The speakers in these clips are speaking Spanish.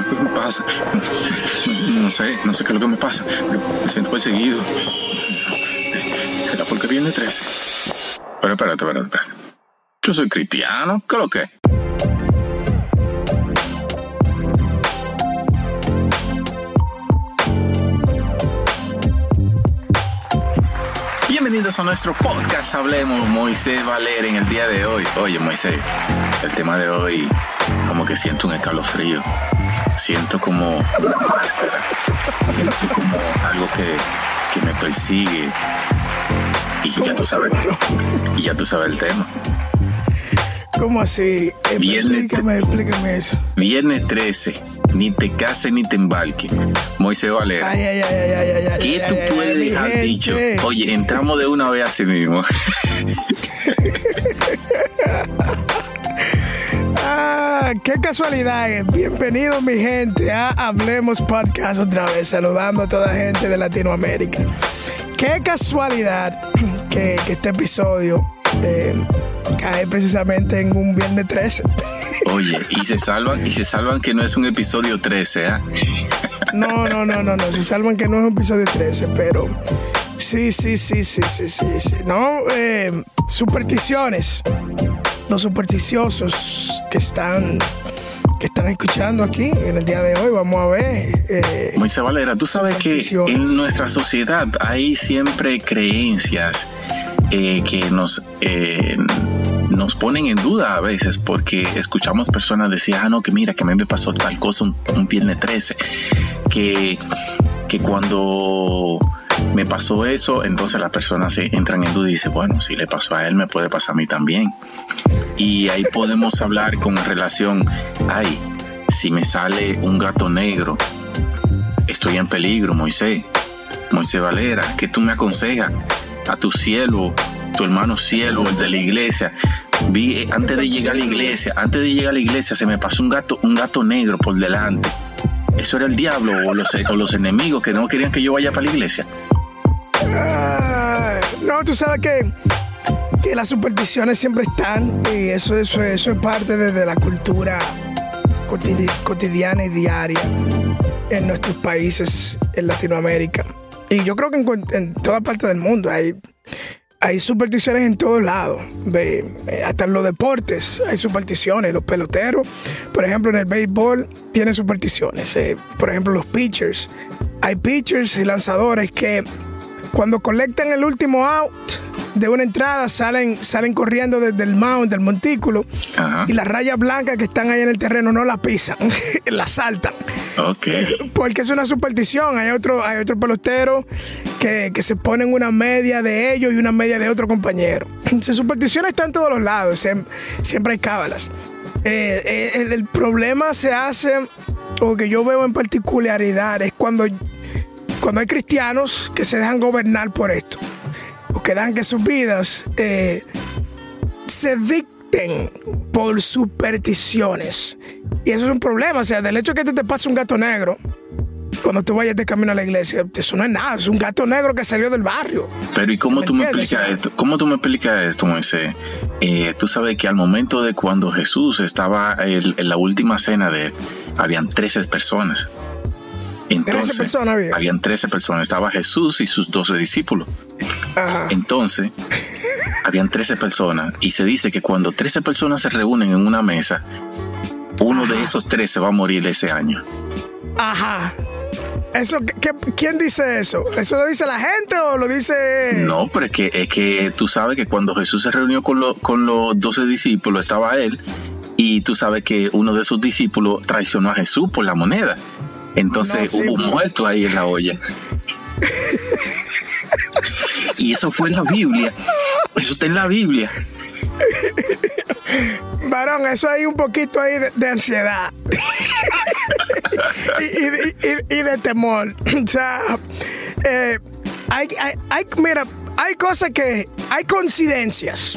que me pasa. No, sé, no sé qué es lo que me pasa, me siento perseguido. Era porque viene 13. Pero espérate, espérate, espérate. Yo soy cristiano, ¿qué es lo que? Bienvenidos a nuestro podcast Hablemos Moisés Valer en el día de hoy. Oye Moisés, el tema de hoy como que siento un escalofrío. Siento como. Siento como algo que, que me persigue. Y ya tú sabes. Y ya tú sabes el tema. ¿Cómo así? Viernes, explícame, explícame eso. Viernes 13. Ni te cases ni te embarques. Moisés Valera. Ay, ay, ay, ay, ay, ay. ¿Qué tú puedes dejar dicho? Oye, entramos de una vez así mismo. Ah, qué casualidad. eh. Bienvenido mi gente a Hablemos Podcast otra vez, saludando a toda la gente de Latinoamérica. Qué casualidad que, que este episodio eh, cae precisamente en un viernes 13. Oye, y se salvan, y se salvan que no es un episodio 13, ¿ah? No, no, no, no, no. Se salvan que no es un episodio 13, pero sí, sí, sí, sí, sí, sí, sí. No, eh, supersticiones. Los supersticiosos que están que están escuchando aquí en el día de hoy, vamos a ver. eh, Moisés Valera, tú sabes que en nuestra sociedad hay siempre creencias eh, que nos, eh, nos ponen en duda a veces porque escuchamos personas decir, ah, no, que mira, que a mí me pasó tal cosa un, un viernes 13, que, que cuando me pasó eso, entonces las personas se entran en duda y dicen, bueno, si le pasó a él, me puede pasar a mí también. Y ahí podemos hablar con relación, ay, si me sale un gato negro, estoy en peligro, Moisés. Moisés Valera, ¿qué tú me aconsejas? A tu cielo, tu hermano cielo, el de la iglesia. Vi, eh, antes de llegar a la iglesia, antes de llegar a la iglesia, se me pasó un gato, un gato negro por delante. Eso era el diablo o los, o los enemigos que no querían que yo vaya para la iglesia. No, tú sabes que, que las supersticiones siempre están y eso, eso, eso es parte de, de la cultura cotidi- cotidiana y diaria en nuestros países en Latinoamérica. Y yo creo que en, en toda parte del mundo hay, hay supersticiones en todos lados. Ve, eh, hasta en los deportes hay supersticiones. Los peloteros, por ejemplo, en el béisbol tienen supersticiones. Eh, por ejemplo, los pitchers. Hay pitchers y lanzadores que cuando colectan el último out de una entrada salen, salen corriendo desde el mound, del montículo, Ajá. y las rayas blancas que están ahí en el terreno no la pisan, la saltan. Ok. Porque es una superstición. Hay otro, hay otro pelotero que, que se ponen una media de ellos y una media de otro compañero. Esa superstición está en todos los lados. siem- Siempre hay cábalas. Eh, eh, el, el problema se hace, o que yo veo en particularidad, es cuando, cuando hay cristianos que se dejan gobernar por esto. O que dejan que sus vidas eh, se dicten por supersticiones. Y eso es un problema. O sea, del hecho que te, te pase un gato negro, cuando tú vayas de camino a la iglesia, eso no es nada. Es un gato negro que salió del barrio. Pero ¿y cómo ¿Se tú me explicas esto? ¿Cómo tú me explicas esto, Moisés? Eh, tú sabes que al momento de cuando Jesús estaba en, en la última cena de él, habían 13 personas. Entonces, personas había. Habían 13 personas. Estaba Jesús y sus 12 discípulos. Ajá. Entonces, habían 13 personas. Y se dice que cuando 13 personas se reúnen en una mesa, uno de esos 13 va a morir ese año. Ajá. Eso, ¿qué- qué- ¿Quién dice eso? ¿Eso lo dice la gente o lo dice.? No, pero es que, es que tú sabes que cuando Jesús se reunió con, lo- con los doce discípulos, estaba él, y tú sabes que uno de sus discípulos traicionó a Jesús por la moneda. Entonces No, sí, hubo un muerto ahí en la olla. y eso fue en la Biblia. Eso está en la Biblia. Varón, eso hay un poquito ahí de, de ansiedad. y, y- y- y de temor. o sea, eh, hay, hay- hay- mira, hay cosas que. Hay coincidencias.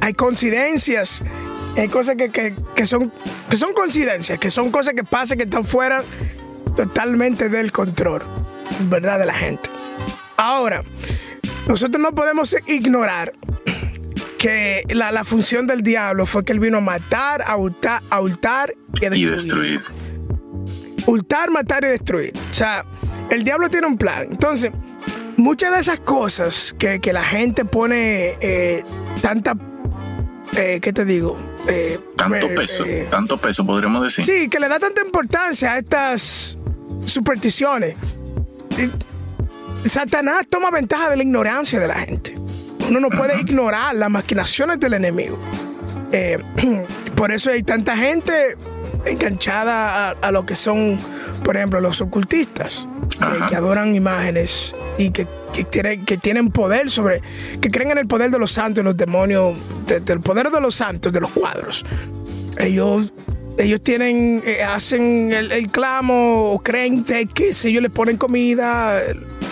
Hay coincidencias. Hay cosas que, que- que son, que son coincidencias, que son cosas que pasan que están fuera totalmente del control, ¿verdad? De la gente. Ahora, nosotros no podemos ignorar que la, la función del diablo fue que él vino a matar, a hurtar, a hurtar y a Y destruir. destruir. hurtar, matar y destruir. O sea, el diablo tiene un plan. Entonces, muchas de esas cosas que, que la gente pone eh, tanta, eh, ¿qué te digo? Eh, tanto peso, tanto peso podríamos decir. Sí, que le da tanta importancia a estas supersticiones. Satanás toma ventaja de la ignorancia de la gente. Uno no puede ignorar las maquinaciones del enemigo. por eso hay tanta gente enganchada a, lo que son, por ejemplo, los ocultistas, que adoran imágenes y que, tienen, que tienen poder sobre, que creen en el poder de los santos y los demonios, del poder de los santos, de los cuadros. Ellos ellos tienen, eh, hacen el, clamo o creen que si ellos le ponen comida,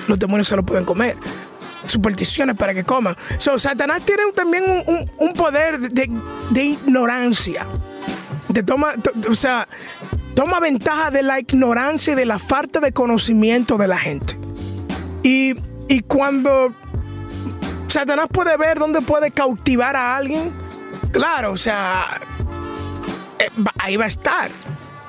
los demonios se lo pueden comer. Supersticiones para que coman. So, Satanás tiene también un, poder de, de, ignorancia toma, o sea, toma ventaja de la ignorancia y de la falta de conocimiento de la gente. Y, y cuando Satanás puede ver dónde puede cautivar a alguien, claro, o sea, eh, ahí va a estar.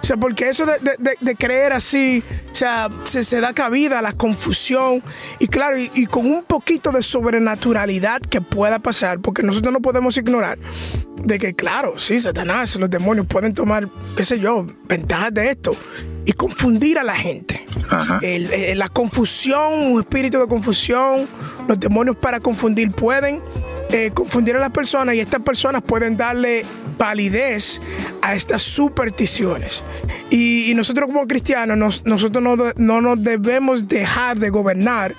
O sea, porque eso de, creer así, o sea, se, da cabida a la confusión y claro, y, con un poquito de sobrenaturalidad que pueda pasar, porque nosotros no podemos ignorar de que, claro, sí, Satanás, los demonios pueden tomar, qué sé yo, ventajas de esto y confundir a la gente. la confusión, un espíritu de confusión, los demonios para confundir pueden eh, confundir a las personas y estas personas pueden darle validez a estas supersticiones. Y, nosotros como cristianos, nosotros no, nos debemos dejar de gobernar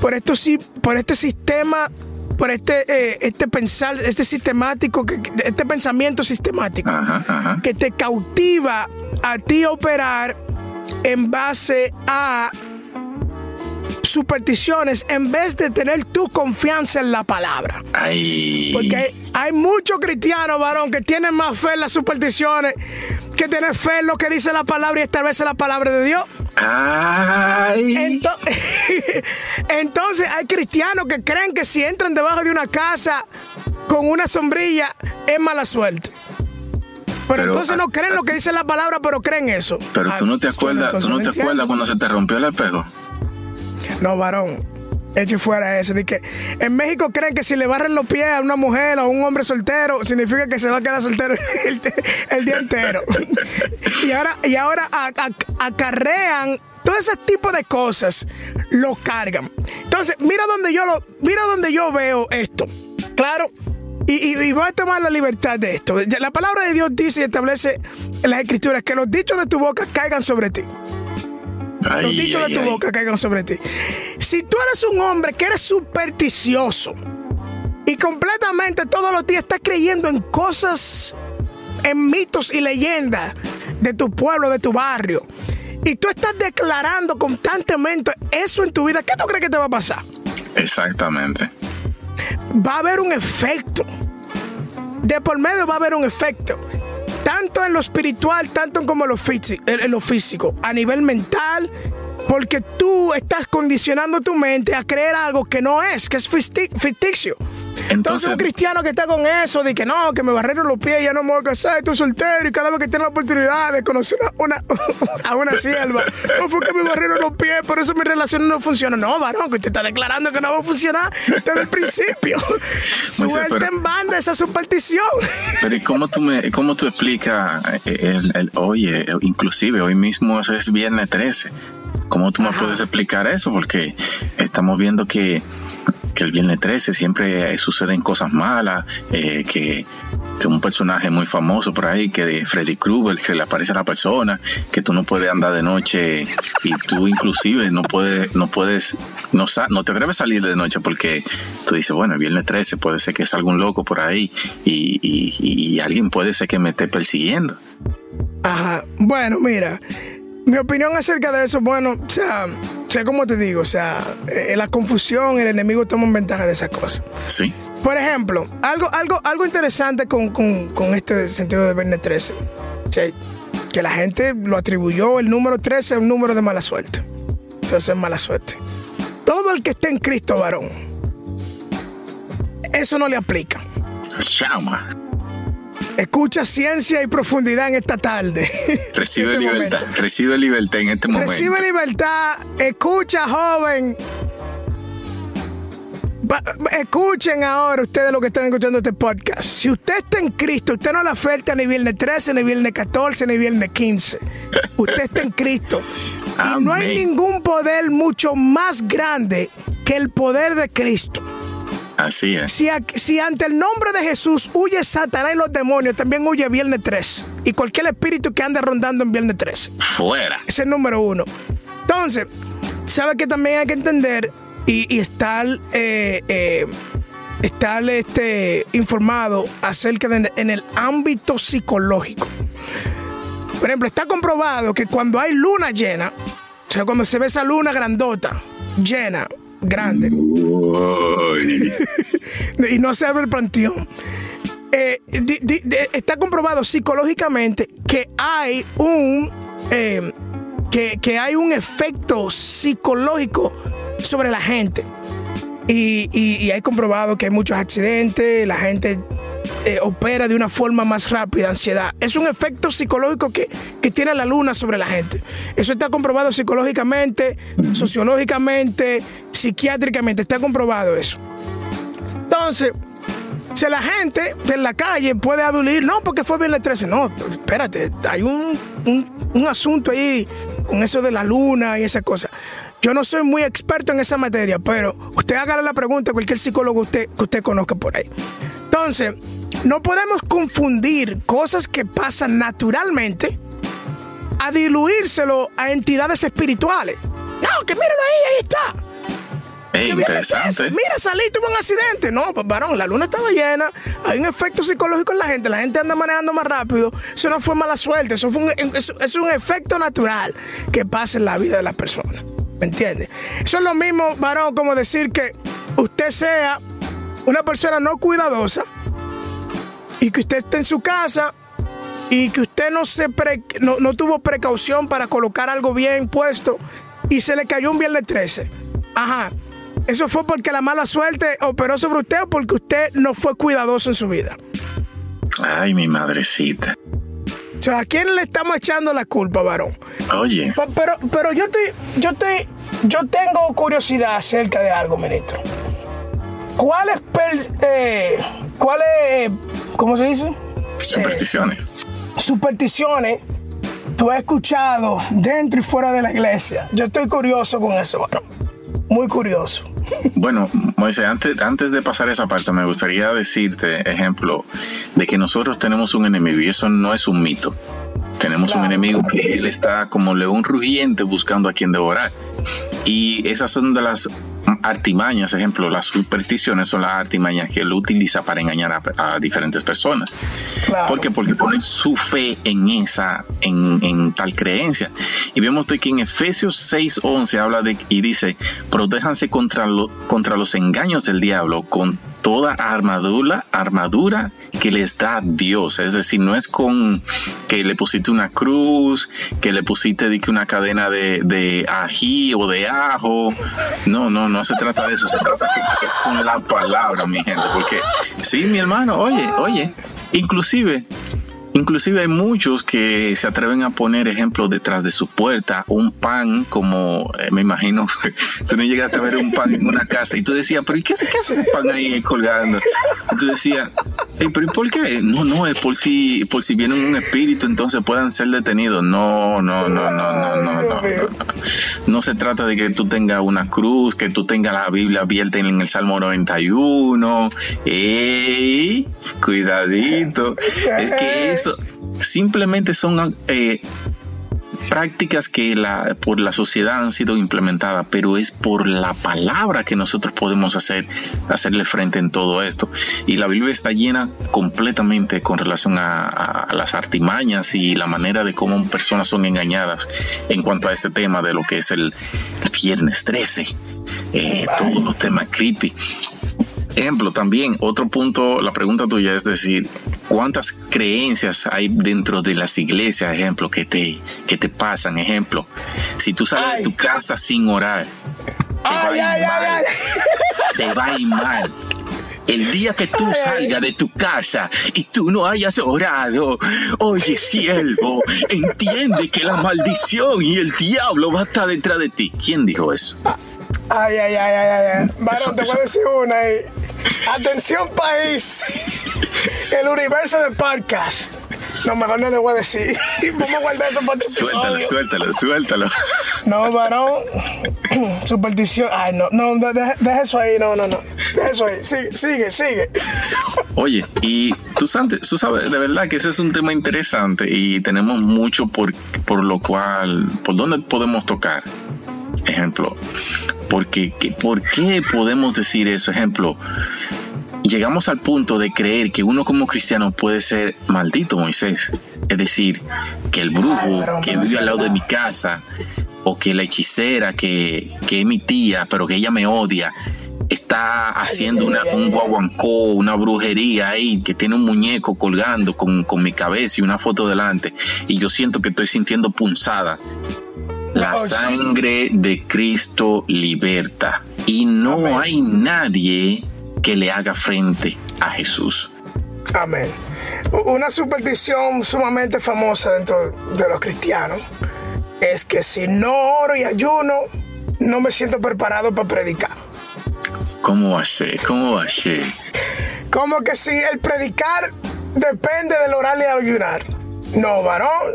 por, esto, por este sistema por este, eh, este pensar, este sistemático, este pensamiento sistemático que te cautiva a ti operar en base a supersticiones en vez de tener tu confianza en la palabra. Porque hay, muchos cristianos, varón, que tienen más fe en las supersticiones que tener fe en lo que dice la palabra y esta vez la palabra de Dios. Entonces, hay cristianos que creen que si entran debajo de una casa con una sombrilla es mala suerte. Pero, entonces no creen lo que dice la palabra, pero creen eso. Pero tú no te acuerdas, tú no te acuerdas cuando se te rompió el espejo. No, varón. Eche fuera eso. De que en México creen que si le barren los pies a una mujer o a un hombre soltero, significa que se va a quedar soltero el, día entero. y ahora, y ahora acarrean todo ese tipo de cosas, lo cargan. Entonces, mira donde yo lo, mira donde yo veo esto. Claro. Y, y, voy a tomar la libertad de esto. La palabra de Dios dice y establece en las escrituras que los dichos de tu boca caigan sobre ti los dichos de tu boca caigan sobre ti. Si tú eres un hombre que eres supersticioso y completamente todos los días estás creyendo en cosas, en mitos y leyendas de tu pueblo, de tu barrio, y tú estás declarando constantemente eso en tu vida, ¿qué tú crees que te va a pasar? Exactamente. Va a haber un efecto. De por medio va a haber un efecto tanto en lo espiritual, tanto como en lo, físico, a nivel mental, porque tú estás condicionando tu mente a creer algo que no es, que es ficticio. Entonces, un cristiano que está con eso, de que no, que me barrieron los pies, ya no me voy a casar, estoy soltero y cada vez que tengo la oportunidad de conocer una, a una sierva, no fue que me barrieron los pies, por eso mi relación no funciona. No, varón, que usted está declarando que no va a funcionar desde el principio. Suelta en banda esa superstición. Pero ¿y cómo tú, me, cómo tú explicas, eh, el, oye, inclusive hoy mismo es viernes 13? ¿Cómo tú me puedes explicar eso? Porque estamos viendo que que el viernes 13 siempre suceden cosas malas, eh, que, un personaje muy famoso por ahí, que de Freddy Krueger se le aparece a la persona, que tú no puedes andar de noche y tú inclusive no puedes, no puedes, no, no te atreves a salir de noche porque tú dices, bueno, el viernes 13 puede ser que es algún loco por ahí y, y alguien puede ser que me esté persiguiendo. Ajá, bueno, mira, mi opinión acerca de eso, bueno, o sea, sé cómo te digo, o sea, eh, la confusión, el enemigo toma ventaja de esas cosas. Sí. Por ejemplo, algo, algo, algo interesante con, este sentido de Viernes 13, que la gente lo atribuyó el número 13 a un número de mala suerte. Entonces es mala suerte. Todo el que esté en Cristo, varón, eso no le aplica. Chama. Escucha ciencia y profundidad en esta tarde. Recibe este libertad, recibe libertad en este momento. Recibe libertad, escucha joven. escuchen ahora ustedes lo que están escuchando este podcast. Si usted está en Cristo, usted no le afecta ni viernes 13, ni viernes 14, ni viernes 15. Usted está en Cristo. y no hay ningún poder mucho más grande que el poder de Cristo. Así es. Si, ante el nombre de Jesús huye Satanás y los demonios, también huye Viernes 3. Y cualquier espíritu que ande rondando en Viernes 3. Fuera. Ese es el número uno. Entonces, ¿sabe que también hay que entender y, estar, eh, eh, estar este, informado acerca de en el ámbito psicológico? Por ejemplo, está comprobado que cuando hay luna llena, o sea, cuando se ve esa luna grandota, llena, grande. y no se abre el panteón. Eh, está comprobado psicológicamente que hay un eh, que, hay un efecto psicológico sobre la gente. Y, y, hay comprobado que hay muchos accidentes, la gente eh, opera de una forma más rápida, ansiedad. Es un efecto psicológico que, tiene la luna sobre la gente. Eso está comprobado psicológicamente, sociológicamente, psiquiátricamente, está comprobado eso. Entonces, si la gente de la calle puede adulir, no, porque fue viernes 13, no, espérate, hay un, un, asunto ahí con eso de la luna y esa cosa. Yo no soy muy experto en esa materia, pero usted hágale la pregunta a cualquier psicólogo usted, que usted conozca por ahí. Entonces, no podemos confundir cosas que pasan naturalmente a diluírselo a entidades espirituales. No, que míralo ahí, ahí está. Es interesante. Mira, salí, tuve un accidente. No, pues, varón, la luna estaba llena. Hay un efecto psicológico en la gente. La gente anda manejando más rápido. Eso no fue mala suerte. Eso fue un, es un efecto natural que pasa en la vida de las personas. ¿Me entiendes? Eso es lo mismo, varón, como decir que usted sea una persona no cuidadosa y que usted esté en su casa y que usted no, se no, tuvo precaución para colocar algo bien puesto y se le cayó un viernes 13. Ajá. ¿Eso fue porque la mala suerte operó sobre usted o porque usted no fue cuidadoso en su vida? Ay, mi madrecita. O sea, ¿a quién le estamos echando la culpa, varón? Oye. Pero, pero yo estoy, yo estoy, yo tengo curiosidad acerca de algo, ministro. ¿Cuáles, eh, cuáles, cómo se dice? Supersticiones. Eh, supersticiones tú has escuchado dentro y fuera de la iglesia. Yo estoy curioso con eso, varón. Muy curioso. Bueno, Moisés, antes, antes de pasar esa parte, me gustaría decirte, ejemplo, de que nosotros tenemos un enemigo y eso no es un mito. Tenemos un enemigo que él está como león rugiente buscando a quien devorar. Y esas son de las artimañas, ejemplo, las supersticiones son las artimañas que él utiliza para engañar a, diferentes personas. ¿Por qué? Porque ponen su fe en esa, en, tal creencia. Y vemos de que en Efesios 6:11 habla de y dice, protéjanse contra, lo, contra los engaños del diablo con toda armadura, armadura que les da Dios. Es decir, no es con que le pusiste una cruz, que le pusiste una cadena de, de ají o de ajo. No, no, no se trata de eso. Se trata que, es con la palabra, mi gente. Porque, sí, mi hermano, oye, oye, inclusive Inclusive hay muchos que se atreven a poner ejemplos detrás de su puerta, un pan como, eh, me imagino, tú no llegaste a ver un pan en una casa y tú decías, pero ¿y qué, qué hace ese pan ahí colgando? Y tú decías, pero ¿y por qué? No, no, es por si, por si viene un espíritu, entonces puedan ser detenidos. No, no, no, no, no, no, no. No, se trata de que tú tengas una cruz, que tú tengas la Biblia abierta en el Salmo 91. ¡Ey! Cuidadito. Es que es simplemente son eh, prácticas que la, por la sociedad han sido implementadas, pero es por la palabra que nosotros podemos hacer, hacerle frente en todo esto. Y la Biblia está llena completamente con relación a, las artimañas y la manera de cómo personas son engañadas en cuanto a este tema de lo que es el, viernes 13, eh, todos los temas creepy. Ejemplo, también otro punto, la pregunta tuya es decir, ¿cuántas creencias hay dentro de las iglesias, ejemplo, que te, que te pasan? Ejemplo, si tú sales de tu casa sin orar, te va a ir mal. Te va a ir mal. El día que tú salgas de tu casa y tú no hayas orado, oye, siervo, entiende que la maldición y el diablo va a estar detrás de ti. ¿Quién dijo eso? Ay, ay, ay, ay, ay. Varón, te voy a decir una ahí. Atención, país. El universo de podcast. No, mejor no le voy a decir. Vamos a guardar eso para otro Suéltalo, episodio. suéltalo, suéltalo. No, varón. Superstición. Ay, no, no, no, deja, deja eso ahí. No, no, no. Deja eso ahí. Sigue, sigue, sigue. Oye, y tú sabes, tú sabes, de verdad que ese es un tema interesante y tenemos mucho por, por lo cual, por dónde podemos tocar. Ejemplo, porque, que- ¿por qué podemos decir eso? Ejemplo, llegamos al punto de creer que uno como cristiano puede ser maldito, Moisés. Es decir, que el brujo que vive al lado de mi casa, o que la hechicera que, que es mi tía, pero que ella me odia, está haciendo una, un guaguancó, una brujería ahí, que tiene un muñeco colgando con, con mi cabeza y una foto delante, y yo siento que estoy sintiendo punzada. La Oh, sangre de Cristo liberta. Y no Amén. hay nadie que le haga frente a Jesús. Amén. Una superstición sumamente famosa dentro de los cristianos es que si no oro y ayuno, no me siento preparado para predicar. ¿Cómo va a ser? ¿Cómo va a ser? Como que si el predicar depende del orar y ayunar. No, varón.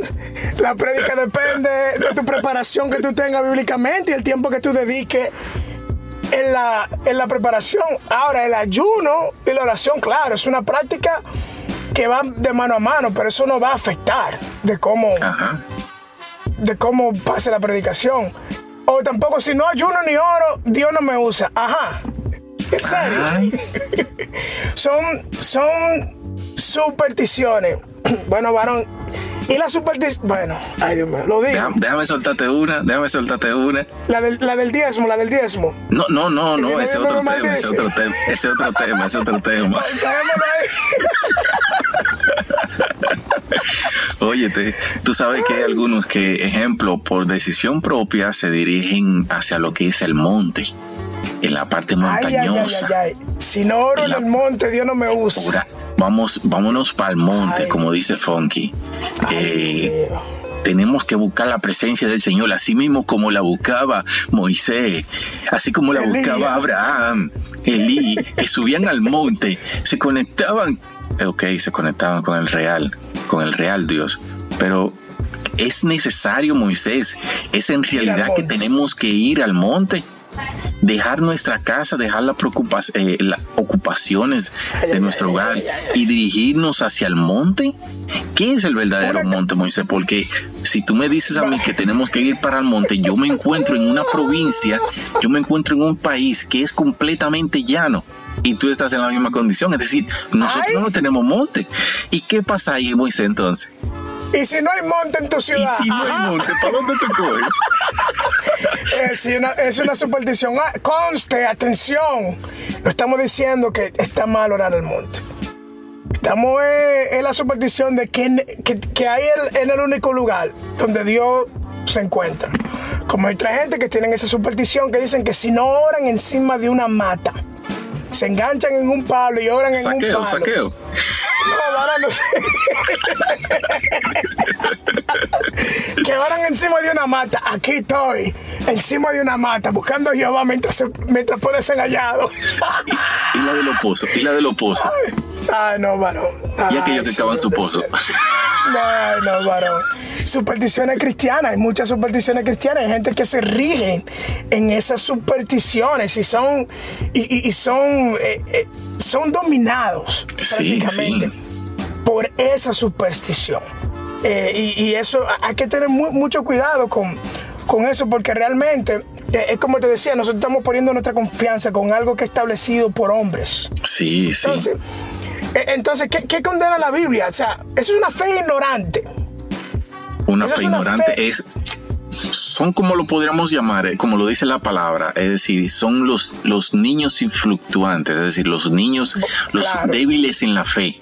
La prédica depende de tu preparación que tú tengas bíblicamente y el tiempo que tú dediques en la, en la preparación. Ahora, el ayuno y la oración, claro, es una práctica que va de mano a mano, pero eso no va a afectar de cómo, Ajá. de cómo pase la predicación. O tampoco, si no ayuno ni oro, Dios no me usa. Ajá. ¿En serio? Son, son supersticiones. Bueno, varón. Y la superstición. Bueno, ay Dios mío, lo digo. déjame, déjame soltarte una, déjame soltarte una. La del, la del diezmo, la del diezmo. No, no, no, no, no ese me otro tema, ese otro tema, ese otro tema, ese otro tema. Óyete, tú sabes que hay algunos que, ejemplo, por decisión propia se dirigen hacia lo que es el monte, en la parte Ay, ay, ay, montañosa. ay, ay. Si no oro en La- el monte, Dios no me usa. Ahora, vamos, vámonos para el monte, Ay. como dice Funky. Eh, tenemos que buscar la presencia del Señor, así mismo como la buscaba Moisés, así como la buscaba Abraham, Elí, que subían al monte, se conectaban, ok, se conectaban con el real, con el real Dios, pero es necesario, Moisés, es en realidad que tenemos que ir al monte. Dejar nuestra casa, dejar las preocupas- eh, las ocupaciones de ay, nuestro ay, hogar ay, y dirigirnos hacia el monte. ¿Qué es el verdadero monte, Moisés? Porque si tú me dices a mí que tenemos que ir para el monte, yo me encuentro en una provincia, yo me encuentro en un país que es completamente llano. Y tú estás en la misma condición, es decir, nosotros Ay. no tenemos monte. ¿Y qué pasa ahí, Moisés, entonces? Y si no hay monte en tu Y ciudad, si no hay monte, ¿para dónde te coges? es, una, es una superstición. Ah, conste, atención. No estamos diciendo que está mal orar al monte. Estamos eh, en la superstición de que hay el- en el único lugar donde Dios se encuentra. Como hay otra gente que tienen esa superstición que dicen que si no oran encima de una mata, se enganchan en un palo y oran en un Saqueo, palo. saqueo. No, ahora no sé. que oran encima de una mata. Aquí estoy, encima de una mata, buscando a Jehová mientras, se- mientras puede ser hallado. Y la de los pozos, y la de los pozos. Ay, no, varón. Y Ay, aquellos que cavan su pozo. Ay, no, varón. Supersticiones cristianas, hay muchas supersticiones cristianas, hay gente que se rigen en esas supersticiones y son, y, son, eh, eh, son dominados Sí, prácticamente sí. por esa superstición. Eh, y, y eso hay que tener mu- mucho cuidado con, con eso porque realmente, es como te decía, nosotros estamos poniendo nuestra confianza con algo que es establecido por hombres. Sí, sí. Entonces, entonces ¿qué, qué condena la Biblia? O sea, eso es una fe ignorante. Una fe ignorante fe- es son como lo podríamos llamar, eh, como lo dice la palabra, es decir, son los, los niños influctuantes, es decir, los niños, los Claro. débiles en la fe.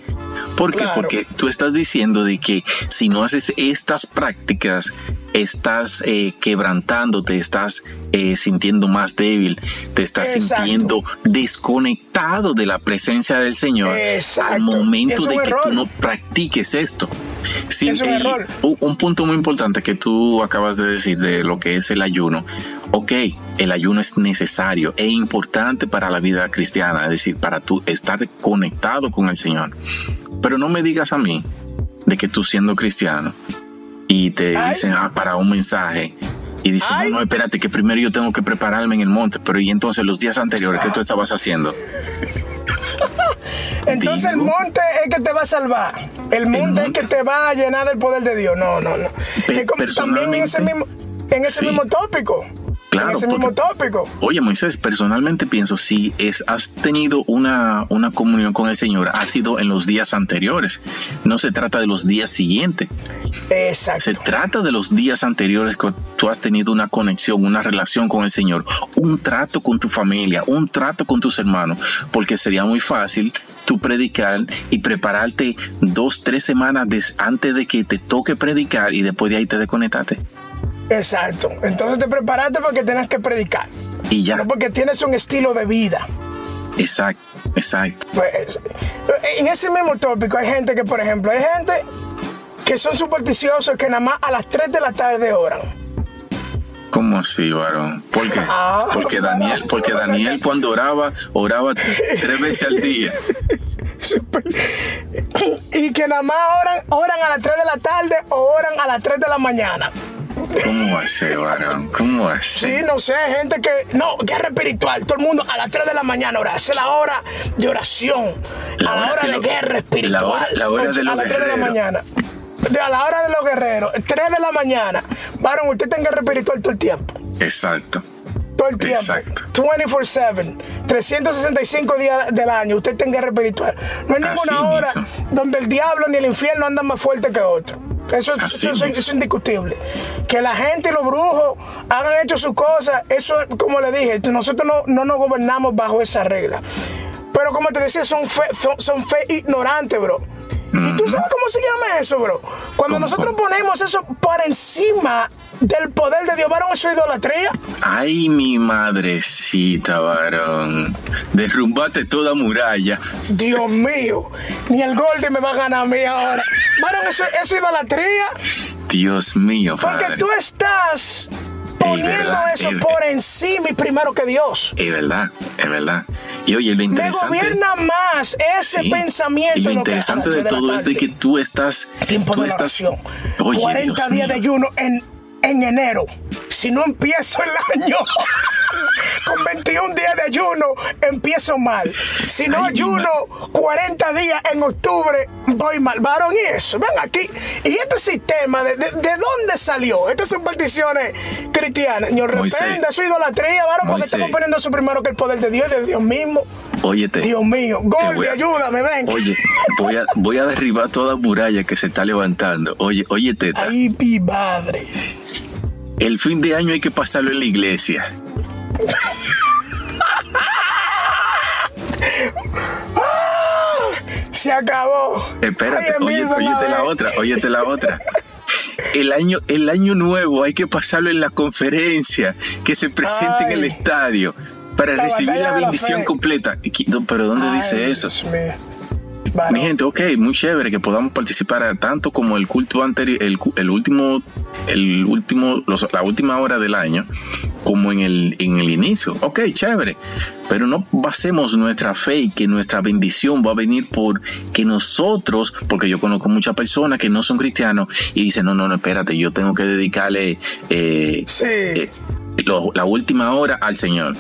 ¿Por qué? Porque tú estás diciendo de que si no haces estas prácticas, estás eh, quebrantando, estás eh, sintiendo más débil, te estás sintiendo desconectado de la presencia del Señor al momento de que tú no practiques esto. Sí, es un, error. un punto muy importante que tú acabas de decir de lo que es el ayuno. Ok, el ayuno es necesario e importante para la vida cristiana, es decir, para tú estar conectado con el Señor. Pero no me digas a mí de que tú siendo cristiano y te dicen, ah, para un mensaje, y dicen, no, no, espérate, que primero yo tengo que prepararme en el monte, pero y entonces los días anteriores, ¿qué tú estabas haciendo? Entonces el monte es que te va a salvar. El monte, es que te va a llenar del poder de Dios. No, no, no. también en ese mismo, en ese mismo tópico. Claro, Oye, Moisés, personalmente pienso, si es, has tenido una, una comunión con el Señor, ha sido en los días anteriores. No se trata de los días siguientes. Exacto. Se trata de los días anteriores que tú has tenido una conexión, una relación con el Señor, un trato con tu familia, un trato con tus hermanos, porque sería muy fácil tú predicar y prepararte dos, tres semanas antes de que te toque predicar y después de ahí te desconectaste. Exacto. Entonces te preparaste porque tienes que predicar. Y ya. No porque tienes un estilo de vida. Exacto, exacto. Pues, en ese mismo tópico hay gente que, por ejemplo, hay gente que son supersticiosos que nada más a las 3 de la tarde oran. ¿Cómo así, varón? ¿Por qué? Ah, porque Daniel, porque Daniel cuando oraba, oraba tres veces al día. Y que nada más oran, oran a las 3 de la tarde o oran a las 3 de la mañana. ¿Cómo hace, varón? ¿Cómo hace? Sí, no sé, gente que. No, guerra espiritual. Todo el mundo a las 3 de la mañana ahora. Es la hora de oración. a la hora de guerra espiritual. La hora, de los A las 3 de la mañana. a la hora de los guerreros. 3 de la mañana. Varón, usted está en guerra espiritual todo el tiempo. Exacto. Todo el tiempo. Exacto. 24-7. 365 días del año. Usted está en guerra espiritual. No hay ninguna hora donde el diablo ni el infierno andan más fuerte que otro. Eso, es indiscutible. Que la gente y los brujos hagan hecho sus cosas, eso, como le dije, nosotros no, nos gobernamos bajo esa regla. Pero como te decía, son fe, son, fe ignorante, bro. ¿Y tú sabes cómo se llama eso, bro? Cuando nosotros ponemos eso por encima del poder de Dios, varón, eso es idolatría. Ay, mi madrecita, varón. Derrumbate toda muralla. Dios mío, ni el Golden me va a ganar a mí ahora. Varón, eso, es idolatría. Dios mío, Porque tú estás poniendo eso por encima y primero que Dios. Es verdad, es verdad. Y oye, lo interesante. Me gobierna más ese pensamiento. Y lo interesante de todo es de que tú estás. Tiempo tú de estás, oración. 40 días de ayuno en en enero, si no empiezo el año con 21 días de ayuno, empiezo mal. Si no ayuno 40 días en octubre, voy mal. Varón, y eso, ven aquí. Y este sistema, ¿de, de, dónde salió? Estas son particiones cristianas. Señor, reprenda su idolatría, varón, porque estamos poniendo eso primero que el poder de Dios, de Dios mismo. Óyete. Dios mío, Gordy, ayúdame, ven. Oye, voy a, voy a derribar toda muralla que se está levantando. Oye, oye, teta. Ay, mi madre. El fin de año hay que pasarlo en la iglesia. Se acabó. Espérate, oye, óyete la otra, óyete la otra. El año, el año nuevo hay que pasarlo en la conferencia, que se presente en el estadio para recibir la bendición completa. Pero ¿dónde dice eso? Mi gente, ok, muy chévere que podamos participar tanto como el culto anterior, el, el último, el último, la última hora del año, como en el, en el inicio. Ok, chévere. Pero no basemos nuestra fe y que nuestra bendición va a venir por que nosotros, porque yo conozco muchas personas que no son cristianos y dicen, no, no, no, espérate, yo tengo que dedicarle eh, eh, la última hora al Señor.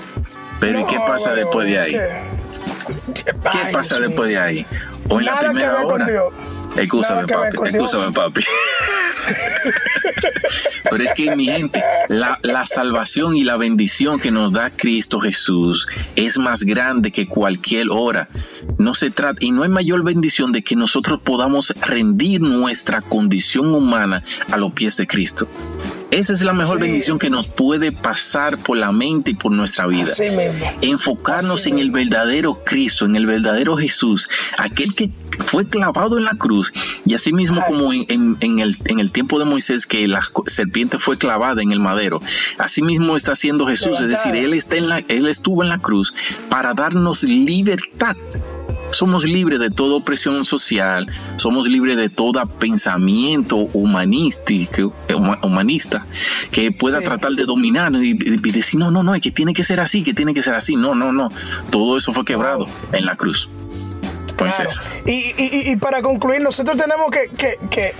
Pero ¿y qué pasa después de ahí? ¿Qué pasa después de ahí? O en la primera hora. Escúchame, papi. Escúchame, papi. Pero es que, mi gente, la, la, salvación y la bendición que nos da Cristo Jesús es más grande que cualquier hora. No se trata, y no hay mayor bendición de que nosotros podamos rendir nuestra condición humana a los pies de Cristo. Esa es la mejor bendición que nos puede pasar por la mente y por nuestra vida. Enfocarnos en el verdadero Cristo, en el verdadero Jesús, aquel que fue clavado en la cruz y así mismo como en, el, en el tiempo de Moisés que la serpiente fue clavada en el madero, así mismo está haciendo Jesús, es decir, él, está en la, él estuvo en la cruz para darnos libertad somos libres de toda opresión social, somos libres de todo pensamiento humanístico, humanista que pueda tratar de dominar y, decir, no, no, no, es que tiene que ser así, que tiene que ser así. No, no, no. Todo eso fue quebrado en la cruz. Y, para concluir, nosotros tenemos que,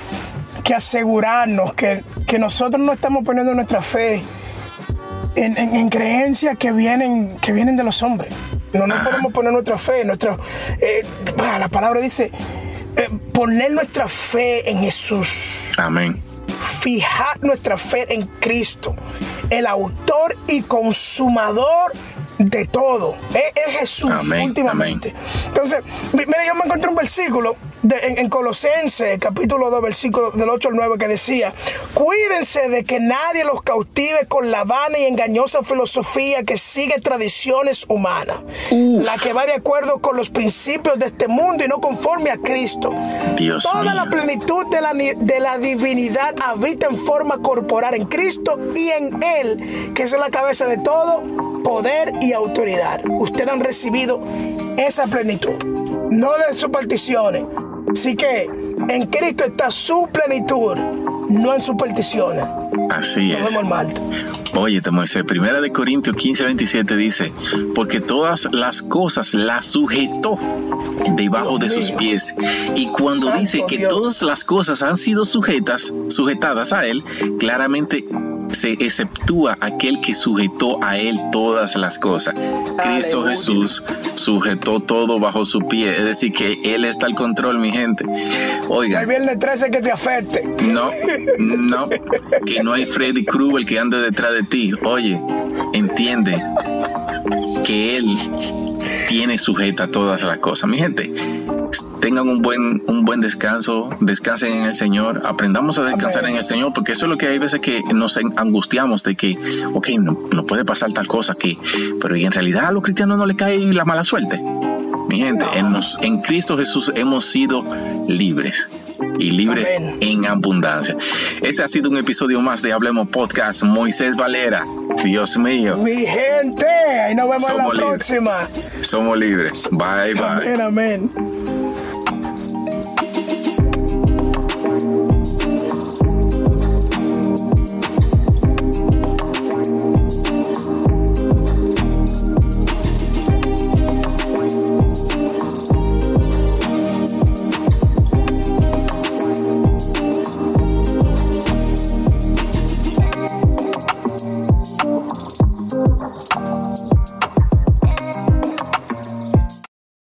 que, asegurarnos que, nosotros no estamos poniendo nuestra fe en, creencias que vienen, que vienen de los hombres. No, no podemos poner nuestra fe, nuestra, eh, la palabra dice, eh, poner nuestra fe en Jesús. Amén. Fijar nuestra fe en Cristo, el autor y consumador de todo. Es, Jesús últimamente. Entonces, mira, yo me encontré un versículo en, Colosenses, capítulo 2, versículo del 8 al 9, que decía, cuídense de que nadie los cautive con la vana y engañosa filosofía que sigue tradiciones humanas, la que va de acuerdo con los principios de este mundo y no conforme a Cristo. Dios Toda la plenitud de la, de la divinidad habita en forma corporal en Cristo y en Él, que es la cabeza de todo, poder y autoridad. Ustedes han recibido esa plenitud, no de supersticiones. Así que en Cristo está su plenitud, no en supersticiones. Así es. Oye, Moisés, primera de Corintios 15, 27 dice, porque todas las cosas las sujetó debajo de sus pies. Y cuando dice que todas las cosas han sido sujetas, sujetadas a él, claramente se exceptúa aquel que sujetó a él todas las cosas. Cristo Jesús sujetó todo bajo su pie, es decir, que él está al control, mi gente. Oiga. El viernes 13 que te afecte. No, no, que no hay Freddy Krueger que ande detrás de ti. Oye, entiende que él tiene sujeta todas las cosas. Mi gente, tengan un buen, un buen descanso, descansen en el Señor, aprendamos a descansar en el Señor, porque eso es lo que hay veces que nos angustiamos de que, ok, no, puede pasar tal cosa, que, pero en realidad a los cristianos no le cae la mala suerte. Mi gente, en, en Cristo Jesús hemos sido libres y libres en abundancia. Este ha sido un episodio más de Hablemos Podcast. Moisés Valera, Dios mío. Mi gente, ahí nos vemos en la próxima. Somos libres. Bye, bye. Amén, amén.